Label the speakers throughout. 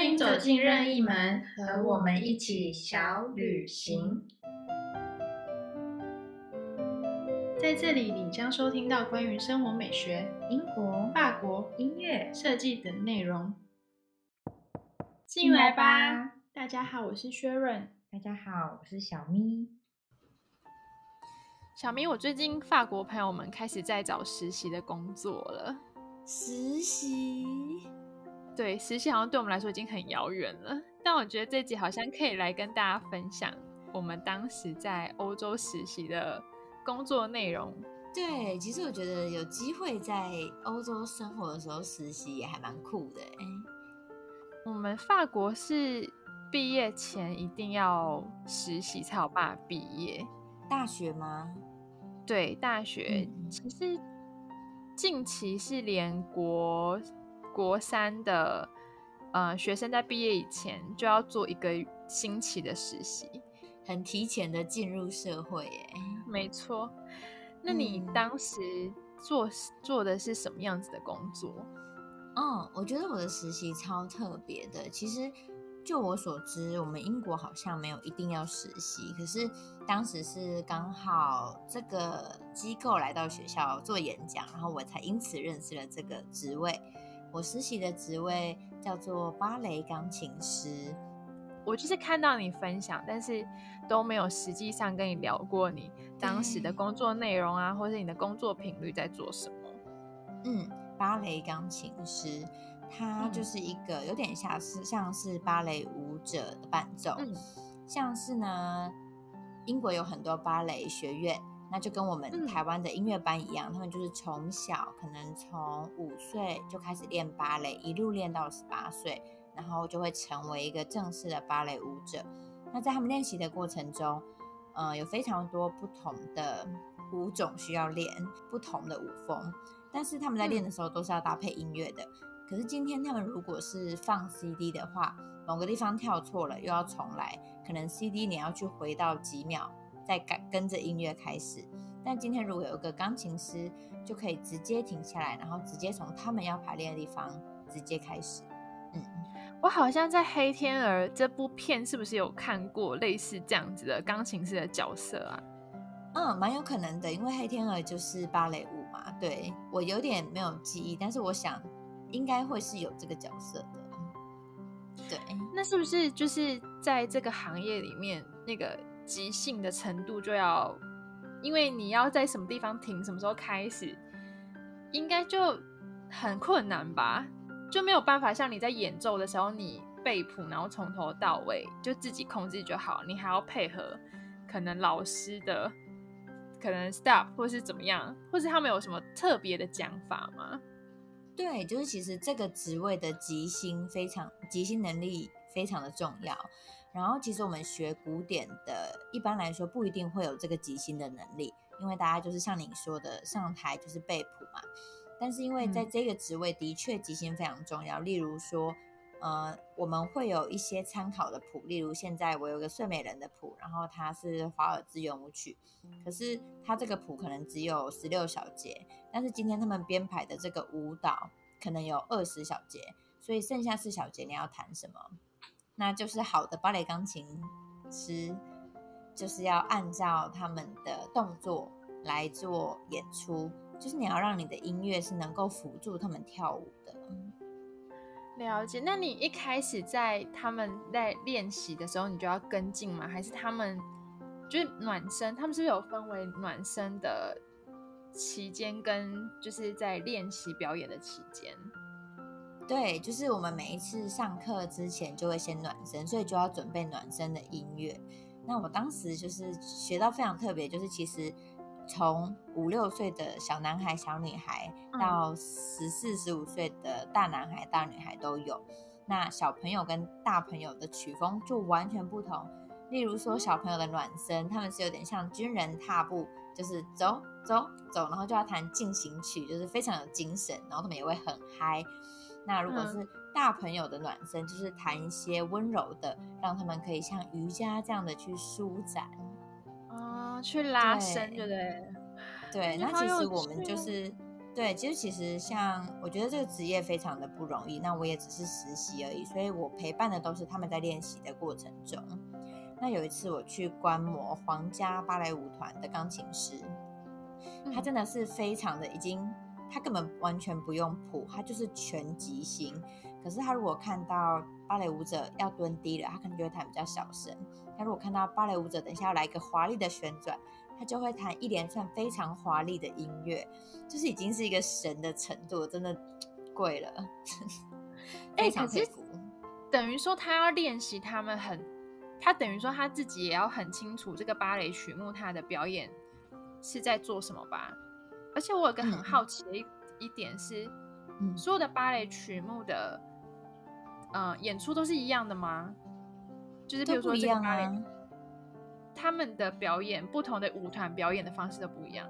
Speaker 1: 欢迎走进任意门，和我们一起小旅行。
Speaker 2: 在这里，你将收听到关于生活美学、
Speaker 1: 英国、
Speaker 2: 法国
Speaker 1: 音乐、
Speaker 2: 设计等内容。
Speaker 1: 进来吧！
Speaker 2: 大家好，我是薛润。
Speaker 1: 大家好，我是小咪。
Speaker 2: 小咪，我最近法国朋友们开始在找实习的工作了。
Speaker 3: 实习？
Speaker 2: 对，实习好像对我们来说已经很遥远了。但我觉得这集好像可以来跟大家分享我们当时在欧洲实习的工作内容。
Speaker 3: 对，其实我觉得有机会在欧洲生活的时候实习也还蛮酷的。哎，
Speaker 2: 我们法国是。毕业前一定要实习才有办法毕业。
Speaker 3: 大学吗？
Speaker 2: 对，大学。其实近期是连国国三的呃学生在毕业以前就要做一个星期的实习，
Speaker 3: 很提前的进入社会。耶，
Speaker 2: 没错。那你当时做做的是什么样子的工作？
Speaker 3: 嗯，我觉得我的实习超特别的。其实。就我所知，我们英国好像没有一定要实习。可是当时是刚好这个机构来到学校做演讲，然后我才因此认识了这个职位。我实习的职位叫做芭蕾钢琴师。
Speaker 2: 我就是看到你分享，但是都没有实际上跟你聊过你当时的工作内容啊，或是你的工作频率在做什么。
Speaker 3: 嗯，芭蕾钢琴师。它就是一个有点像是像是芭蕾舞者的伴奏，嗯像是呢，英国有很多芭蕾学院，那就跟我们台湾的音乐班一样，他们就是从小可能从五岁就开始练芭蕾，一路练到十八岁，然后就会成为一个正式的芭蕾舞者。那在他们练习的过程中，呃，有非常多不同的舞种需要练，不同的舞风，但是他们在练的时候都是要搭配音乐的。可是今天他们如果是放 CD 的话，某个地方跳错了又要重来，可能 CD 你要去回到几秒再跟跟着音乐开始。但今天如果有个钢琴师，就可以直接停下来，然后直接从他们要排练的地方直接开始。
Speaker 2: 嗯，我好像在《黑天鹅》这部片是不是有看过类似这样子的钢琴师的角色啊？
Speaker 3: 嗯，蛮有可能的，因为《黑天鹅》就是芭蕾舞嘛。对我有点没有记忆，但是我想。应该会是有这个角色的，对。
Speaker 2: 那是不是就是在这个行业里面，那个即兴的程度就要，因为你要在什么地方停，什么时候开始，应该就很困难吧？就没有办法像你在演奏的时候，你背谱，然后从头到尾就自己控制就好，你还要配合可能老师的可能 stop 或是怎么样，或是他们有什么特别的讲法吗？
Speaker 3: 对，就是其实这个职位的即兴非常，即兴能力非常的重要。然后其实我们学古典的，一般来说不一定会有这个即兴的能力，因为大家就是像你说的，上台就是背谱嘛。但是因为在这个职位的确即兴非常重要，例如说。呃，我们会有一些参考的谱，例如现在我有个睡美人的谱，然后它是华尔兹圆舞曲，可是它这个谱可能只有十六小节，但是今天他们编排的这个舞蹈可能有二十小节，所以剩下四小节你要弹什么？那就是好的芭蕾钢琴师就是要按照他们的动作来做演出，就是你要让你的音乐是能够辅助他们跳舞的。
Speaker 2: 了解，那你一开始在他们在练习的时候，你就要跟进吗？还是他们就是暖身？他们是不是有分为暖身的期间跟就是在练习表演的期间？
Speaker 3: 对，就是我们每一次上课之前就会先暖身，所以就要准备暖身的音乐。那我当时就是学到非常特别，就是其实。从五六岁的小男孩、小女孩到十四、十五岁的大男孩、大女孩都有。那小朋友跟大朋友的曲风就完全不同。例如说，小朋友的暖身，他们是有点像军人踏步，就是走走走，然后就要弹进行曲，就是非常有精神，然后他们也会很嗨。那如果是大朋友的暖身，就是弹一些温柔的，让他们可以像瑜伽这样的去舒展。
Speaker 2: 哦去拉伸，对不对？
Speaker 3: 对，那其实我们就是，对对，其实其实像我觉得这个职业非常的不容易，那我也只是实习而已，所以我陪伴的都是他们在练习的过程中。那有一次我去观摩皇家芭蕾舞团的钢琴师，他真的是非常的已经，他根本完全不用谱，他就是全即兴。可是他如果看到芭蕾舞者要蹲低了，他可能就会弹比较小声；他如果看到芭蕾舞者等一下要来一个华丽的旋转，他就会弹一连串非常华丽的音乐，就是已经是一个神的程度，真的贵了。非常佩服。
Speaker 2: 等于说他要练习，他们很。他等于说他自己也要很清楚这个芭蕾曲目，他的表演是在做什么吧。而且我有个很好奇的一一点是，所有的芭蕾曲目的，呃，演出都是一样的吗？就是比如说这个芭蕾，他们的表演，不同的舞团表演的方式都不一样。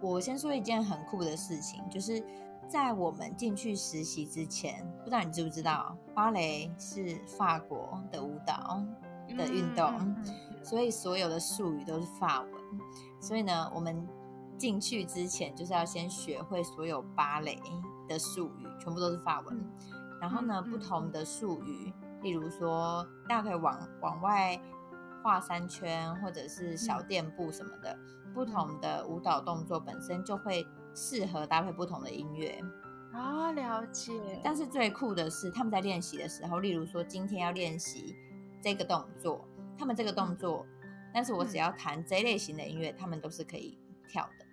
Speaker 3: 我先说一件很酷的事情，就是在我们进去实习之前，不知道你知不知道，芭蕾是法国的舞蹈。的运动，所以所有的术语都是法文。所以呢，我们进去之前就是要先学会所有芭蕾的术语，全部都是法文。然后呢，不同的术语，例如说，大家可以往往外画三圈，或者是小垫步什么的。不同的舞蹈动作本身就会适合搭配不同的音乐。
Speaker 2: 啊，了解。
Speaker 3: 但是最酷的是，他们在练习的时候，例如说今天要练习。这个动作，他们这个动作，但是我只要弹这类型的音乐，他们都是可以跳的，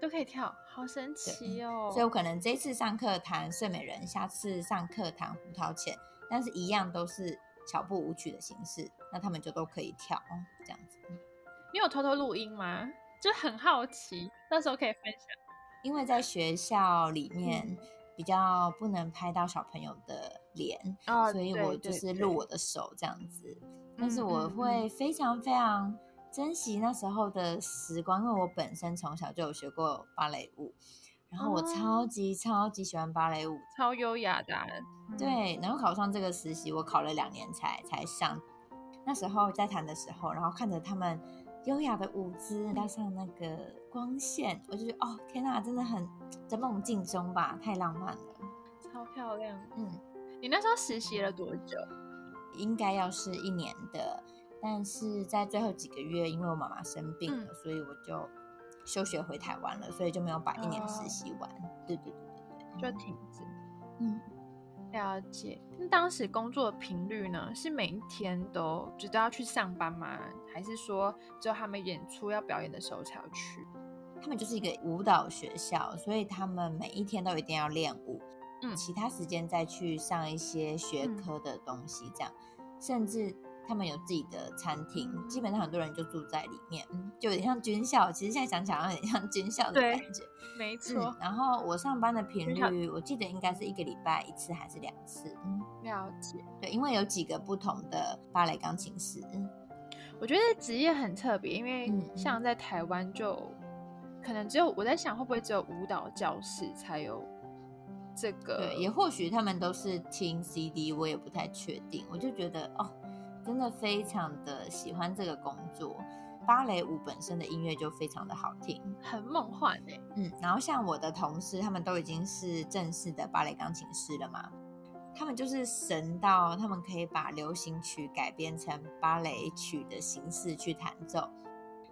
Speaker 2: 都可以跳，好神奇哦！
Speaker 3: 所以我可能这次上课弹睡美人，下次上课弹胡桃钳，但是一样都是小步舞曲的形式，那他们就都可以跳哦这样子。
Speaker 2: 你有偷偷录音吗？就很好奇，到时候可以分享。
Speaker 3: 因为在学校里面。比较不能拍到小朋友的脸，所以我就是录我的手这样子。但是我会非常非常珍惜那时候的时光，因为我本身从小就有学过芭蕾舞，然后我超级超级喜欢芭蕾舞，
Speaker 2: 超优雅的。
Speaker 3: 对，然后考上这个实习，我考了两年才才上。那时候在谈的时候，然后看着他们。优雅的舞姿加上那个光线，我就觉得哦天哪，真的很在梦境中吧，太浪漫了，
Speaker 2: 超漂亮。嗯，你那时候实习了多久？
Speaker 3: 应该要是一年的，但是在最后几个月，因为我妈妈生病了，所以我就休学回台湾了，所以就没有把一年实习完。对对对对
Speaker 2: 对，就停止。嗯。了解，那当时工作的频率呢？是每一天都就都要去上班吗？还是说只有他们演出要表演的时候才要去？
Speaker 3: 他们就是一个舞蹈学校，所以他们每一天都一定要练舞，嗯，其他时间再去上一些学科的东西，这样，甚至。他们有自己的餐厅，基本上很多人就住在里面，就有点像军校。其实现在想想，有点像军校的感觉。
Speaker 2: 没错。
Speaker 3: 然后我上班的频率，我记得应该是一个礼拜一次还是两次？
Speaker 2: 嗯，了解。
Speaker 3: 对，因为有几个不同的芭蕾钢琴师。
Speaker 2: 我觉得职业很特别，因为像在台湾，就可能只有我在想，会不会只有舞蹈教室才有这个？
Speaker 3: 对，也或许他们都是听 CD，我也不太确定。我就觉得哦。真的非常的喜欢这个工作，芭蕾舞本身的音乐就非常的好听，
Speaker 2: 很梦幻哎。
Speaker 3: 嗯，然后像我的同事，他们都已经是正式的芭蕾钢琴师了嘛，他们就是神到他们可以把流行曲改编成芭蕾曲的形式去弹奏，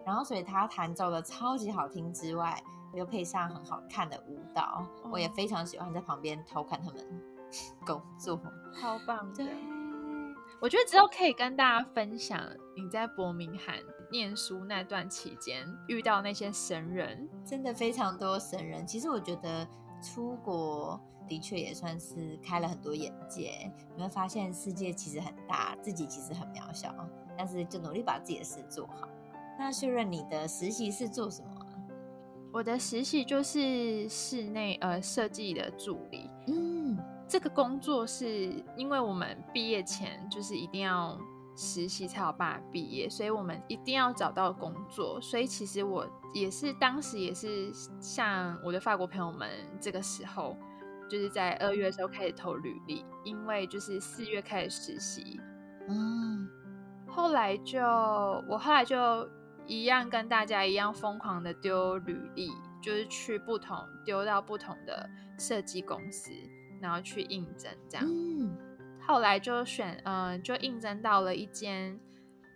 Speaker 3: 然后所以他弹奏的超级好听之外，又配上很好看的舞蹈，我也非常喜欢在旁边偷看他们工作，
Speaker 2: 超棒的。我觉得之后可以跟大家分享你在伯明翰念书那段期间遇到那些神人，
Speaker 3: 真的非常多神人。其实我觉得出国的确也算是开了很多眼界，你会发现世界其实很大，自己其实很渺小，但是就努力把自己的事做好。那秀润，你的实习是做什么？
Speaker 2: 我的实习就是室内呃设计的助理。嗯。这个工作是因为我们毕业前就是一定要实习才有办法毕业，所以我们一定要找到工作。所以其实我也是当时也是像我的法国朋友们，这个时候就是在二月的时候开始投履历，因为就是四月开始实习。嗯，后来就我后来就一样跟大家一样疯狂的丢履历，就是去不同丢到不同的设计公司，然后去应征这样。
Speaker 3: 嗯，
Speaker 2: 后来就选，嗯，就应征到了一间，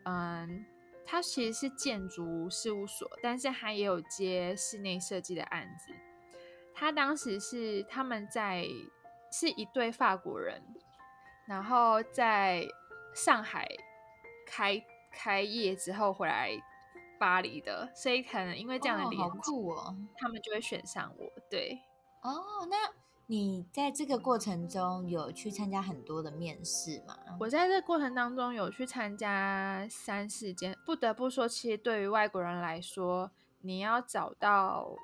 Speaker 2: 嗯，它其实是建筑事务所，但是它也有接室内设计的案子。他当时是他们在是一对法国人，然后在上海开开业之后回来巴黎的，所以可能因为这样的连接，
Speaker 3: 酷哦，
Speaker 2: 他们就会选上我。对，
Speaker 3: 哦，那你在这个过程中有去参加很多的面试吗？
Speaker 2: 我在这过程当中有去参加三四间，不得不说，其实对于外国人来说，你要找到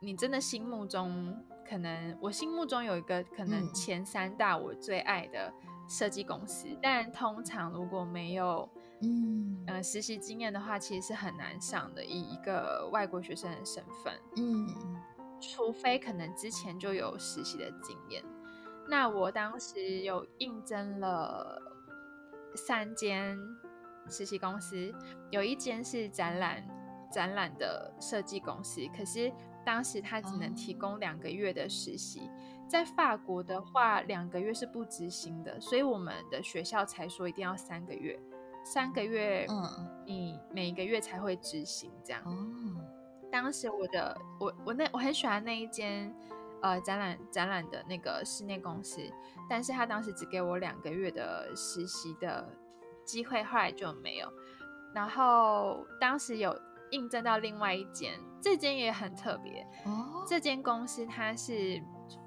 Speaker 2: 你真的心目中可能，我心目中有一个可能前三大我最爱的设计公司，但通常如果没有。嗯，呃，实习经验的话，其实是很难上的，以一个外国学生的身份，嗯，除非可能之前就有实习的经验。那我当时有应征了三间实习公司，有一间是展览展览的设计公司，可是当时他只能提供两个月的实习，在法国的话，两个月是不执行的，所以我们的学校才说一定要三个月。三个月，嗯，你每个月才会执行这样。哦，当时我的我我那我很喜欢那一间呃展览展览的那个室内公司，但是他当时只给我两个月的实习的机会，后来就没有。然后当时有应征到另外一间，这间也很特别。哦，这间公司它是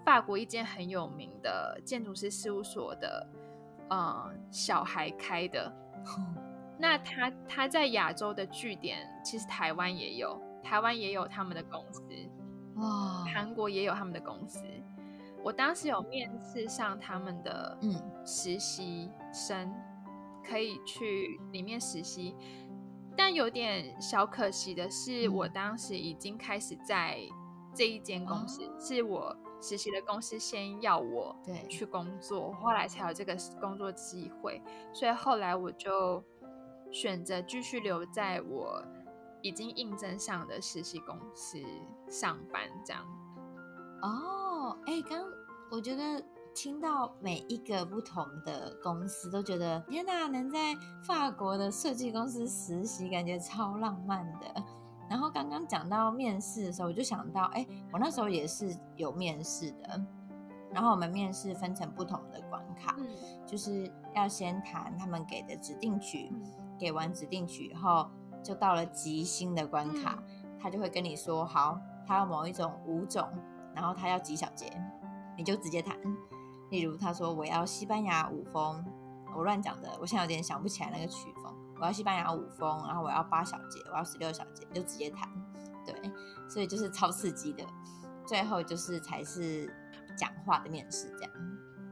Speaker 2: 法国一间很有名的建筑师事务所的，呃，小孩开的。那他他在亚洲的据点，其实台湾也有，台湾也有他们的公司，哇，韩国也有他们的公司。我当时有面试上他们的嗯。实习生，可以去里面实习，但有点小可惜的是，我当时已经开始在这一间公司，是我。实习的公司先要我对。去工作，后来才有这个工作机会，所以后来我就选择继续留在我已经应征上的实习公司上班。这样
Speaker 3: 哦，哎，刚我觉得听到每一个不同的公司，都觉得天哪，能在法国的设计公司实习，感觉超浪漫的。然后刚刚讲到面试的时候，我就想到，哎，我那时候也是有面试的。然后我们面试分成不同的关卡，就是要先谈他们给的指定曲，给完指定曲以后，就到了即兴的关卡，他就会跟你说，好，他要某一种舞种，然后他要几小节，你就直接弹。例如他说我要西班牙舞风，我乱讲的，我现在有点想不起来那个曲风。我要西班牙舞风，然后我要八小节，我要十六小节，就直接弹，对，所以就是超刺激的。最后就是才是讲话的面试，这样。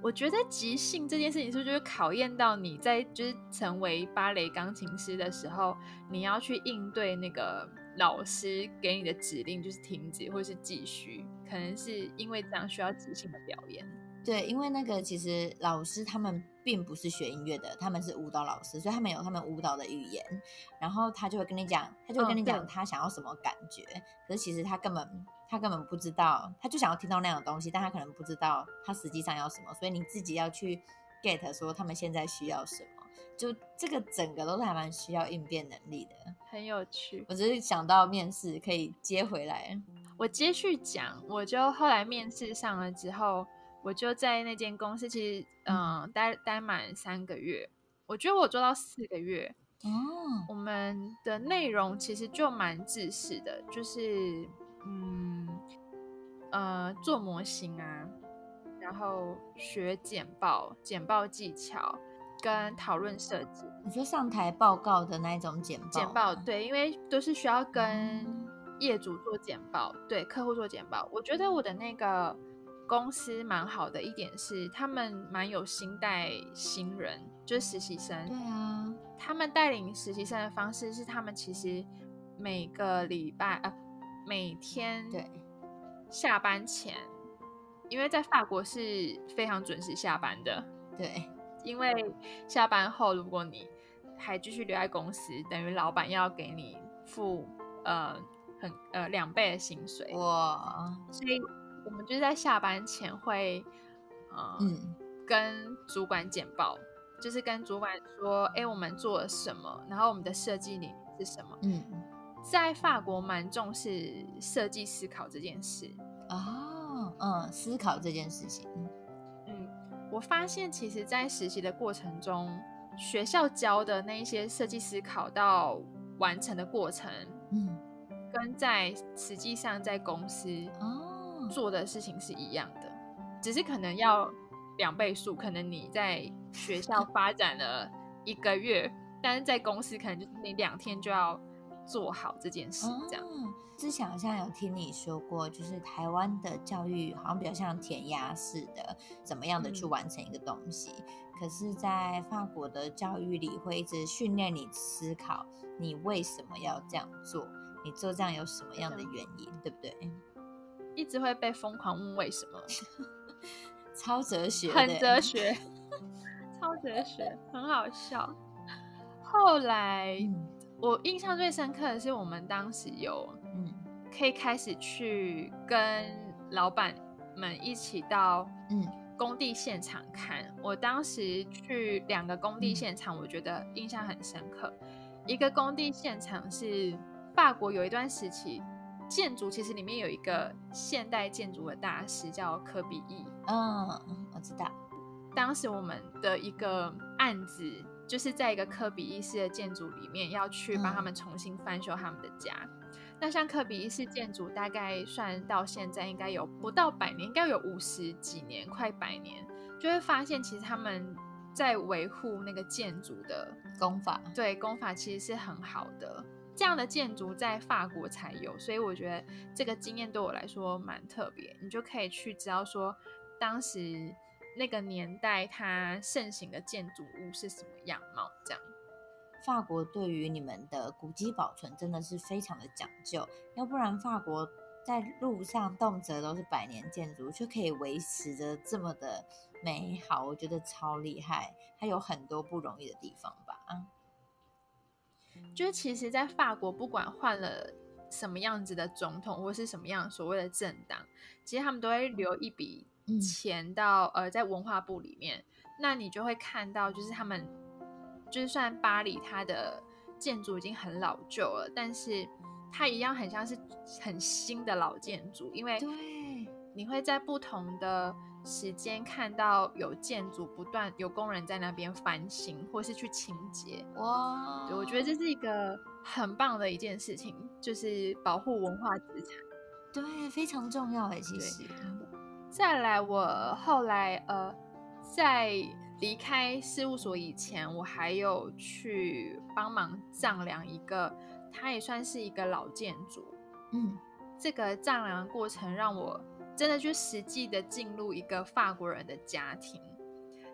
Speaker 2: 我觉得即兴这件事情是不是就是考验到你在就是成为芭蕾钢琴师的时候，你要去应对那个老师给你的指令，就是停止或是继续，可能是因为这样需要即兴的表演。
Speaker 3: 对，因为那个其实老师他们并不是学音乐的，他们是舞蹈老师，所以他们有他们舞蹈的语言，然后他就会跟你讲，他就会跟你讲他想要什么感觉，可是其实他根本他根本不知道，他就想要听到那样的东西，但他可能不知道他实际上要什么，所以你自己要去 get 说他们现在需要什么，就这个整个都是还蛮需要应变能力的，
Speaker 2: 很有趣。
Speaker 3: 我只是想到面试可以接回来，
Speaker 2: 我接续讲，我就后来面试上了之后。我就在那间公司，其实嗯，待待满三个月，我觉得我做到四个月哦。我们的内容其实就蛮自私的，就是嗯呃做模型啊，然后学简报、简报技巧跟讨论设计。
Speaker 3: 你说上台报告的那种简报？
Speaker 2: 简报对，因为都是需要跟业主做简报，对客户做简报。我觉得我的那个。公司蛮好的一点是，他们蛮有心带新人，就是实习生。
Speaker 3: 对啊，
Speaker 2: 他们带领实习生的方式是，他们其实每个礼拜呃每天
Speaker 3: 对
Speaker 2: 下班前，因为在法国是非常准时下班的。
Speaker 3: 对，
Speaker 2: 因为下班后如果你还继续留在公司，等于老板要给你付呃很呃两倍的薪水
Speaker 3: 哇，
Speaker 2: 所以我们就是在下班前会呃
Speaker 3: 嗯
Speaker 2: 跟主管简报，就是跟主管说，哎，我们做了什么，然后我们的设计理念是什么。
Speaker 3: 嗯，
Speaker 2: 在法国蛮重视设计思考这件事。
Speaker 3: 哦，嗯，思考这件事情，嗯
Speaker 2: 嗯，我发现其实，在实习的过程中，学校教的那一些设计思考到完成的过程，
Speaker 3: 嗯，
Speaker 2: 跟在实际上在公司
Speaker 3: 哦，
Speaker 2: 做的事情是一样的，只是可能要两倍数。可能你在学校发展了一个月，但是在公司可能就是你两天就要做好这件事，这样。
Speaker 3: 哦之前好像有听你说过，就是台湾的教育好像比较像填鸭式的，怎么样的去
Speaker 2: 嗯
Speaker 3: 完成一个东西。可是，在法国的教育里，会一直训练你思考，你为什么要这样做？你做这样有什么样的原因，对不对？
Speaker 2: 一直会被疯狂问为什么，
Speaker 3: 超哲学，
Speaker 2: 很哲学，超哲学，很好笑。后来、
Speaker 3: 嗯
Speaker 2: 我印象最深刻的是，我们当时有
Speaker 3: 嗯
Speaker 2: 可以开始去跟老板们一起到
Speaker 3: 嗯
Speaker 2: 工地现场看。我当时去两个工地
Speaker 3: 嗯
Speaker 2: 现场，我觉得印象很深刻。一个工地现场是法国有一段时期，建筑其实里面有一个现代建筑的大师叫科比意。
Speaker 3: 嗯，我知道，
Speaker 2: 当时我们的一个案子，就是在一个科比一世的建筑里面，要去帮他们重新翻修他们的家。那像科比一世建筑，大概算到现在应该有不到百年，应该有五十几年，快百年，就会发现其实他们在维护那个建筑的
Speaker 3: 功法，
Speaker 2: 对功法其实是很好的。这样的建筑在法国才有，所以我觉得这个经验对我来说蛮特别。你就可以去知道说，当时那个年代它盛行的建筑物是什么样貌，这样。
Speaker 3: 法国对于你们的古迹保存真的是非常的讲究，要不然法国在路上动辄都是百年建筑，却可以维持着这么的美好，我觉得超厉害。它有很多不容易的地方吧？啊，
Speaker 2: 就是其实，在法国不管换了什么样子的总统，或是什么样所谓的政党，其实他们都会留一笔钱到、呃在文化部里面。那你就会看到，就是他们，就是算巴黎它的建筑已经很老旧了，但是它一样很像是很新的老建筑，因为
Speaker 3: 对，
Speaker 2: 你会在不同的时间看到有建筑不断有工人在那边翻新，或是去清洁。
Speaker 3: 哇，
Speaker 2: 对，我觉得这是一个很棒的一件事情，就是保护文化资产。
Speaker 3: 对非常重要哎，其
Speaker 2: 对
Speaker 3: 实，
Speaker 2: 再来，我后来呃，在离开事务所以前，我还有去帮忙丈量一个，它也算是一个老建筑。
Speaker 3: 嗯
Speaker 2: 这个丈量过程让我真的就实际的进入一个法国人的家庭。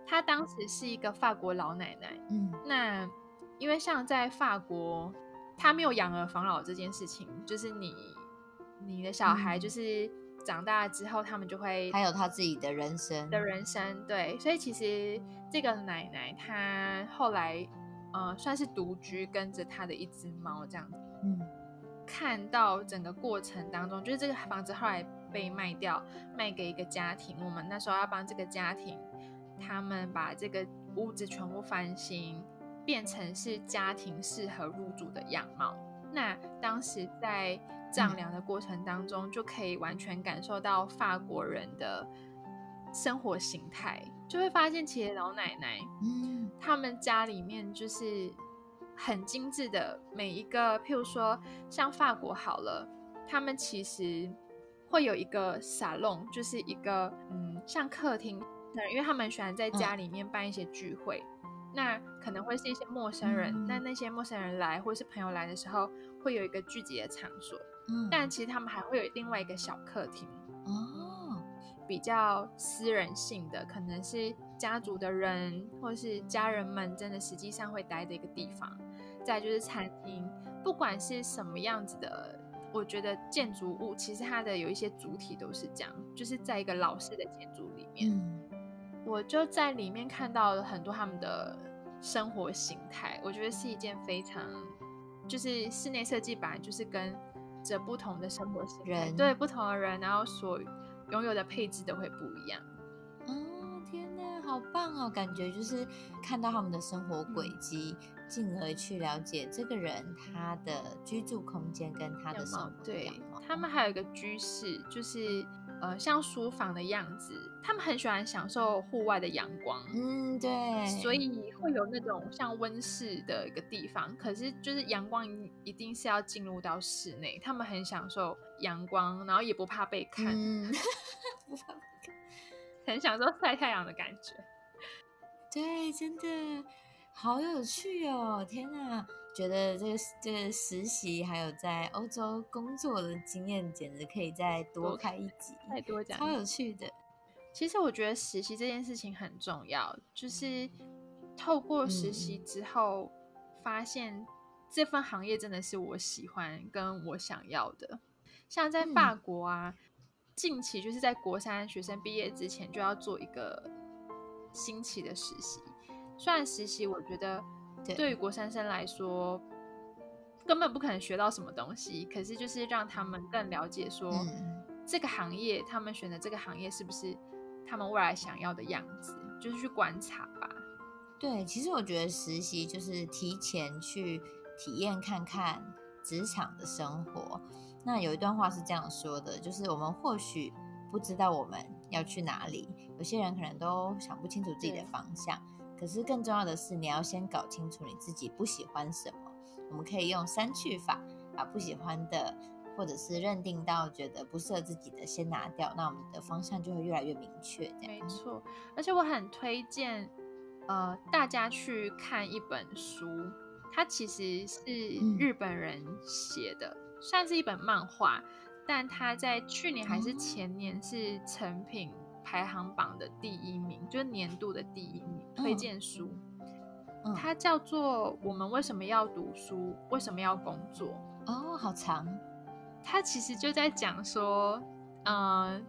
Speaker 2: 她当时是一个法国老奶奶，
Speaker 3: 嗯
Speaker 2: 那因为像在法国，他没有养儿防老这件事情，就是你你的小孩
Speaker 3: 嗯
Speaker 2: 就是长大之后，他们就会
Speaker 3: 还有他自己的人生
Speaker 2: 的人生，对，所以其实这个奶奶她后来呃算是独居，跟着她的一只猫这样子。
Speaker 3: 嗯
Speaker 2: 看到整个过程当中，就是这个房子后来被卖掉，卖给一个家庭。我们那时候要帮这个家庭，他们把这个屋子全部翻新，变成是家庭适合入住的样貌。那当时在丈量的过程当中，就可以完全感受到法国人的生活形态，就会发现其实老奶奶
Speaker 3: 嗯。
Speaker 2: 他们家里面就是很精致的每一个，譬如说像法国好了，他们其实会有一个沙龙，就是一个嗯像客厅，对，因为他们喜欢在家里面办一些聚会。那可能会是一些陌生人，
Speaker 3: 嗯。
Speaker 2: 那那些陌生人来或是朋友来的时候，会有一个聚集的场所。
Speaker 3: 嗯，
Speaker 2: 但其实他们还会有另外一个小客厅，
Speaker 3: 哦，
Speaker 2: 比较私人性的，可能是家族的人或是家人们真的实际上会待的一个地方。再就是餐厅，不管是什么样子的，我觉得建筑物其实它的有一些主体都是这样，就是在一个老式的建筑里面，
Speaker 3: 嗯。
Speaker 2: 我就在里面看到了很多他们的生活形态，我觉得是一件非常，就是室内设计本来就是跟着不同的生活形态，
Speaker 3: 人
Speaker 2: 对不同的人，然后所拥有的配置都会不一样。
Speaker 3: 哦，天哪，好棒哦！感觉就是看到他们的生活轨迹，进而去了解这个人他的居住空间跟他的生活
Speaker 2: 对。他们还有一个居室，就是呃像书房的样子，他们很喜欢享受户外的阳光。
Speaker 3: 嗯，对，
Speaker 2: 所以会有那种像温室的一个地方，可是就是阳光一一定是要进入到室内，他们很享受阳光，然后也不怕被看，
Speaker 3: 嗯，不怕被看
Speaker 2: 很享受晒太阳的感觉。
Speaker 3: 对，真的好有趣哦！天哪，觉得这个这个实习还有在欧洲工作的经验，简直可以再多
Speaker 2: 多
Speaker 3: 开一集，
Speaker 2: 太多讲
Speaker 3: 超有趣的。
Speaker 2: 其实我觉得实习这件事情很重要，就是透过实习之后，发现这份行业真的是我喜欢跟我想要的。像在法国啊，近期就是在国三学生毕业之前就要做一个新奇的实习。虽然实习我觉得
Speaker 3: 对
Speaker 2: 对于国三生来说根本不可能学到什么东西，可是就是让他们更了解说。
Speaker 3: 嗯
Speaker 2: 这个行业，他们选的这个行业是不是他们未来想要的样子？就是去观察吧。
Speaker 3: 对，其实我觉得实习就是提前去体验看看职场的生活。那有一段话是这样说的，就是我们或许不知道我们要去哪里，有些人可能都想不清楚自己的方向。可是更重要的是，你要先搞清楚你自己不喜欢什么。我们可以用删去法，把不喜欢的或者是认定到觉得不适合自己的先拿掉，那我们的方向就会越来越明确。这样，
Speaker 2: 没错，而且我很推荐呃大家去看一本书，它其实是
Speaker 3: 嗯
Speaker 2: 日本人写的，算是一本漫画，但它在去年还是前年是成品排行榜的第一名，就是年度的第一名推
Speaker 3: 嗯
Speaker 2: 荐书。
Speaker 3: 嗯
Speaker 2: 它叫做《我们为什么要读书？为什么要工作》。
Speaker 3: 哦，好长，
Speaker 2: 他其实就在讲说，嗯、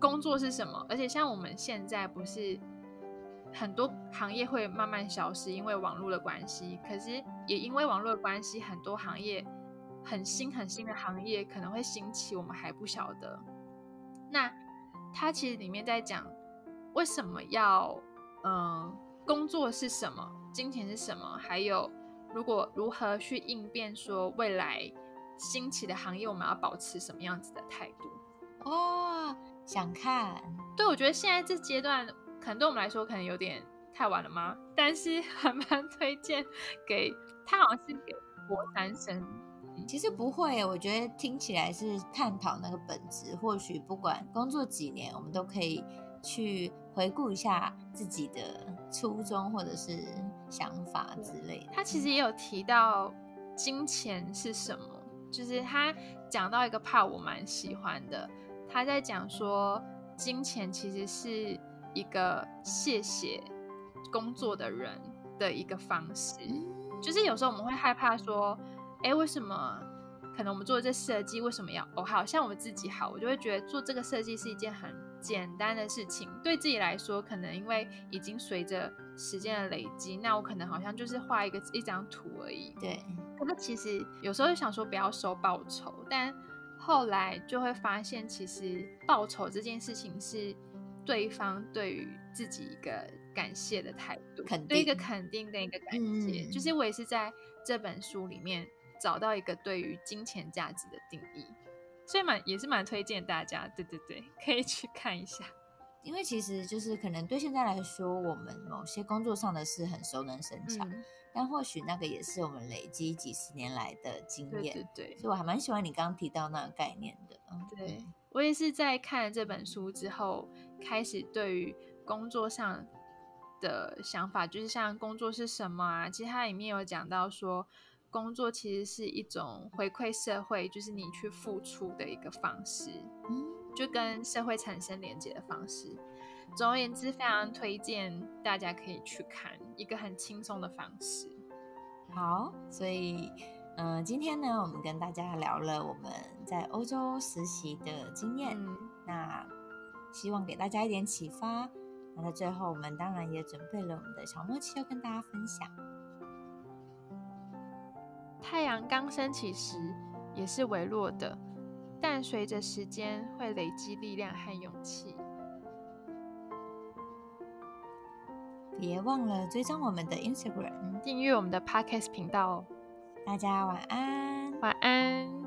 Speaker 2: 工作是什么？而且像我们现在不是很多行业会慢慢消失，因为网络的关系。可是也因为网络的关系，很多行业很新很新的行业可能会兴起，我们还不晓得。那他其实里面在讲为什么要，嗯、工作是什么，金钱是什么，还有如果如何去应变，说未来兴起的行业，我们要保持什么样子的态度？
Speaker 3: 哦，想看，
Speaker 2: 对，我觉得现在这阶段，可能对我们来说可能有点太晚了吗？但是还蛮推荐给他，好像是给国三生。
Speaker 3: 其实不会，我觉得听起来是探讨那个本质。或许不管工作几年，我们都可以去回顾一下自己的初衷或者是想法之类的。
Speaker 2: 他其实也有提到金钱是什么，就是他讲到一个 part 我蛮喜欢的，他在讲说金钱其实是一个谢谢工作的人的一个方式，就是有时候我们会害怕说，哎，为什么？可能我们做这设计为什么要哦？好像我们自己好，我就会觉得做这个设计是一件很简单的事情。对自己来说，可能因为已经随着时间的累积，那我可能好像就是画一个一张图而已。
Speaker 3: 对，
Speaker 2: 可是其实有时候就想说不要收报酬，但后来就会发现，其实报酬这件事情是对方对于自己一个感谢的态度，
Speaker 3: 肯
Speaker 2: 对一个肯定的一个感谢。
Speaker 3: 嗯
Speaker 2: 就是我也是在这本书里面找到一个对于金钱价值的定义，所以蛮也是蛮推荐大家，对对对，可以去看一下。
Speaker 3: 因为其实就是可能对现在来说，我们某些工作上的事很熟能生巧，
Speaker 2: 嗯，
Speaker 3: 但或许那个也是我们累积几十年来的经
Speaker 2: 对
Speaker 3: 验。
Speaker 2: 对对。
Speaker 3: 所以我还蛮喜欢你刚刚提到那个概念的。嗯
Speaker 2: 对，我也是在看了这本书之后，开始对于工作上的想法，就是像工作是什么啊？其实它里面有讲到说，工作其实是一种回馈社会，就是你去付出的一个方式，
Speaker 3: 嗯
Speaker 2: 就跟社会产生连接的方式。总而言之，非常推荐大家可以去看一个很轻松的方式。
Speaker 3: 好，所以，嗯、今天呢，我们跟大家聊了我们在欧洲实习的经验，
Speaker 2: 嗯，
Speaker 3: 那希望给大家一点启发。那在最后，我们当然也准备了我们的小默契要跟大家分享。
Speaker 2: 太阳刚升起时，也是微弱的，但随着时间会累积力量和勇气。
Speaker 3: 别忘了追踪我们的 Instagram，
Speaker 2: 订阅我们的 Podcast 频道哦。
Speaker 3: 大家晚安，
Speaker 2: 晚安。